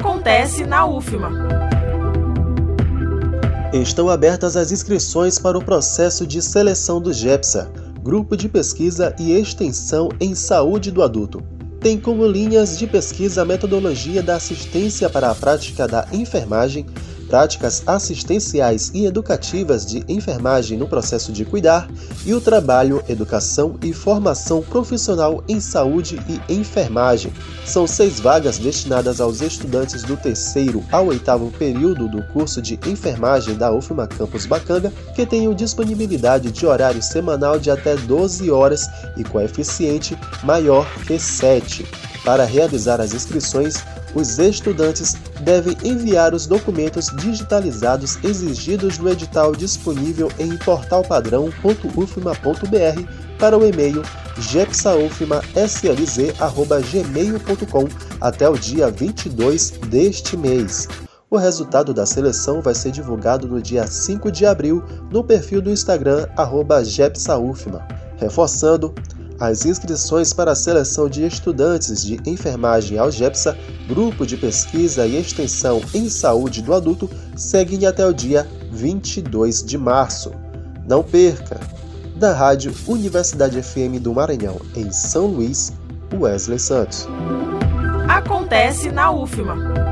Acontece na UFMA. Estão abertas as inscrições para o processo de seleção do GEPSA, Grupo de Pesquisa e Extensão em Saúde do Adulto. Tem como linhas de pesquisa a metodologia da assistência para a prática da enfermagem, práticas assistenciais e educativas de enfermagem no processo de cuidar e o trabalho, educação e formação profissional em saúde e enfermagem. São seis vagas destinadas aos estudantes do terceiro ao oitavo período do curso de enfermagem da UFMA Campus Bacanga, que tenham disponibilidade de horário semanal de até 12 horas e coeficiente maior que 7. Para realizar as inscrições, os estudantes devem enviar os documentos digitalizados exigidos no edital disponível em portalpadrão.ufma.br para o e-mail gepsaufmaslz.gmail.com até o dia 22 deste mês. O resultado da seleção vai ser divulgado no dia 5 de abril no perfil do Instagram gepsaufma. Reforçando, as inscrições para a seleção de estudantes de enfermagem Algepsa, grupo de pesquisa e extensão em saúde do adulto, seguem até o dia 22 de março. Não perca! Da Rádio Universidade FM do Maranhão, em São Luís, Wesley Santos. Acontece na UFMA.